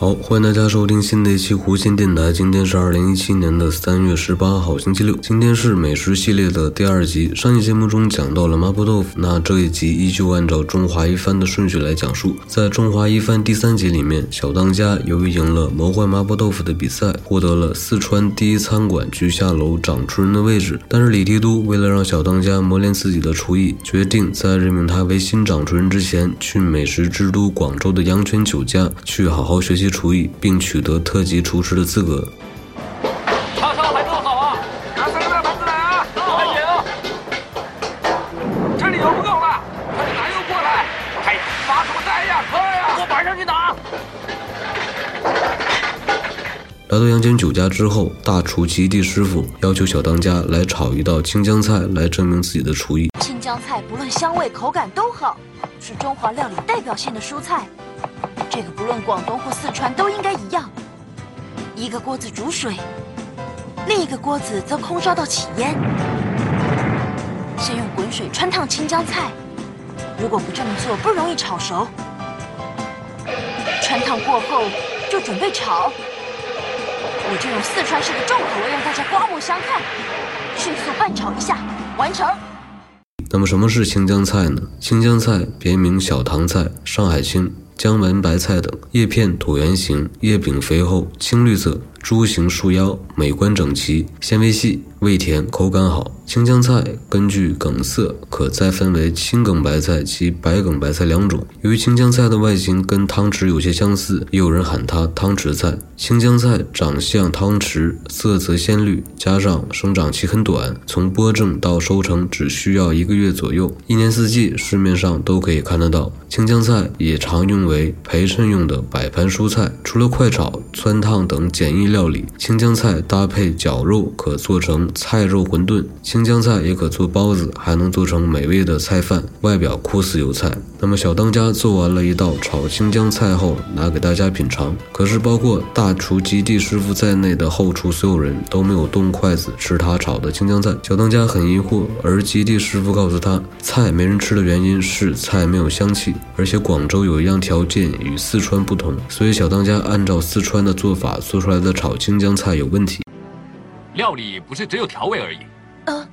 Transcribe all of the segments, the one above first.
好，欢迎大家收听新的一期弧线电台。今天是二零一七年的三月十八号，星期六。今天是美食系列的第二集。上期节目中讲到了麻婆豆腐，那这一集依旧按照中华一番的顺序来讲述。在中华一番第三集里面，小当家由于赢了魔幻麻婆豆腐的比赛，获得了四川第一餐馆居下楼掌厨人的位置。但是李提督为了让小当家磨练自己的厨艺，决定在任命他为新掌厨人之前，去美食之都广州的阳泉酒家去好好学习。厨艺，并取得特级厨师的资格。叉烧还做好啊！拿三个大盘子来啊！快点啊！这里油不够了，快点拿油过来！哎，发什么呆呀？快呀！我马上去拿。来到阳泉酒家之后，大厨吉地师傅要求小当家来炒一道青江菜，来证明自己的厨艺。青江菜不论香味、口感都好，是中华料理代表性的蔬菜。这个不论广东或四川都应该一样，一个锅子煮水，另一个锅子则空烧到起烟。先用滚水穿烫青江菜，如果不这么做，不容易炒熟。穿烫过后就准备炒。我就用四川式的重口味让大家刮目相看，迅速拌炒一下，完成。那么什么是青江菜呢？青江菜别名小棠菜、上海青。江门白菜等，叶片椭圆形，叶柄肥厚，青绿色。株形束腰，美观整齐，纤维细，味甜，口感好。青江菜根据梗色可再分为青梗白菜及白梗白菜两种。由于青江菜的外形跟汤匙有些相似，也有人喊它汤匙菜。青江菜长相汤匙，色泽鲜绿，加上生长期很短，从播种到收成只需要一个月左右，一年四季市面上都可以看得到。青江菜也常用为陪衬用的摆盘蔬菜，除了快炒、汆烫等简易。料理青江菜搭配绞肉，可做成菜肉馄饨。青江菜也可做包子，还能做成美味的菜饭。外表酷似油菜。那么小当家做完了一道炒青江菜后，拿给大家品尝。可是包括大厨吉地师傅在内的后厨所有人都没有动筷子吃他炒的青江菜。小当家很疑惑，而吉地师傅告诉他，菜没人吃的原因是菜没有香气，而且广州有一样条件与四川不同，所以小当家按照四川的做法做出来的。炒青江菜有问题，料理不是只有调味而已。呃，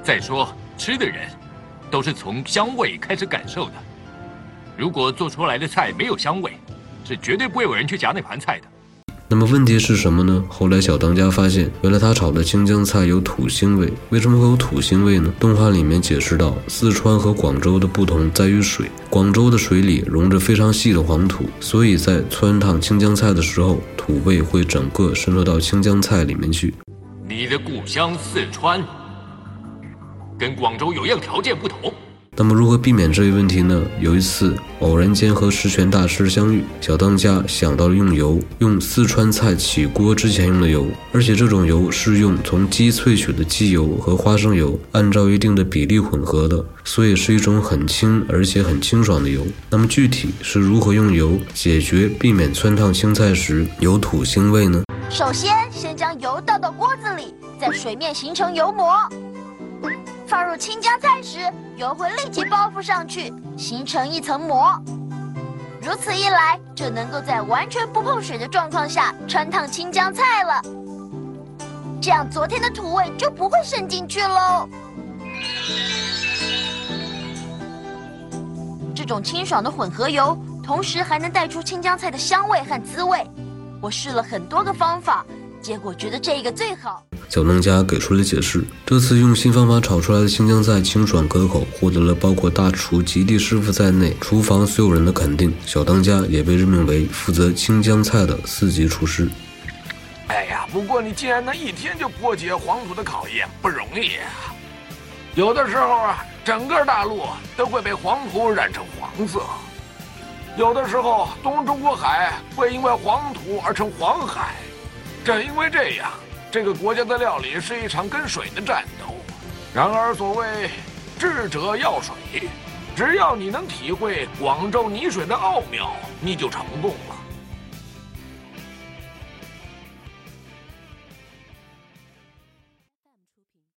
再说吃的人，都是从香味开始感受的。如果做出来的菜没有香味，是绝对不会有人去夹那盘菜的。那么问题是什么呢？后来小当家发现，原来他炒的青江菜有土腥味。为什么会有土腥味呢？动画里面解释到，四川和广州的不同在于水，广州的水里溶着非常细的黄土，所以在汆烫青江菜的时候，土味会整个渗透到青江菜里面去。你的故乡四川，跟广州有样条件不同。那么如何避免这一问题呢？有一次偶然间和十全大师相遇，小当家想到了用油，用四川菜起锅之前用的油，而且这种油是用从鸡萃取的鸡油和花生油按照一定的比例混合的，所以是一种很轻而且很清爽的油。那么具体是如何用油解决避免汆烫青菜时有土腥味呢？首先，先将油倒到锅子里，在水面形成油膜。放入青江菜时，油会立即包覆上去，形成一层膜。如此一来，就能够在完全不碰水的状况下穿烫青江菜了。这样，昨天的土味就不会渗进去喽。这种清爽的混合油，同时还能带出青江菜的香味和滋味。我试了很多个方法，结果觉得这个最好。小当家给出了解释，这次用新方法炒出来的青江菜清爽可口，获得了包括大厨吉地师傅在内厨房所有人的肯定。小当家也被任命为负责青江菜的四级厨师。哎呀，不过你竟然能一天就破解黄土的考验，不容易啊！有的时候啊，整个大陆都会被黄土染成黄色；有的时候，东中国海会因为黄土而成黄海。正因为这样。这个国家的料理是一场跟水的战斗，然而所谓智者要水，只要你能体会广州泥水的奥妙，你就成功了。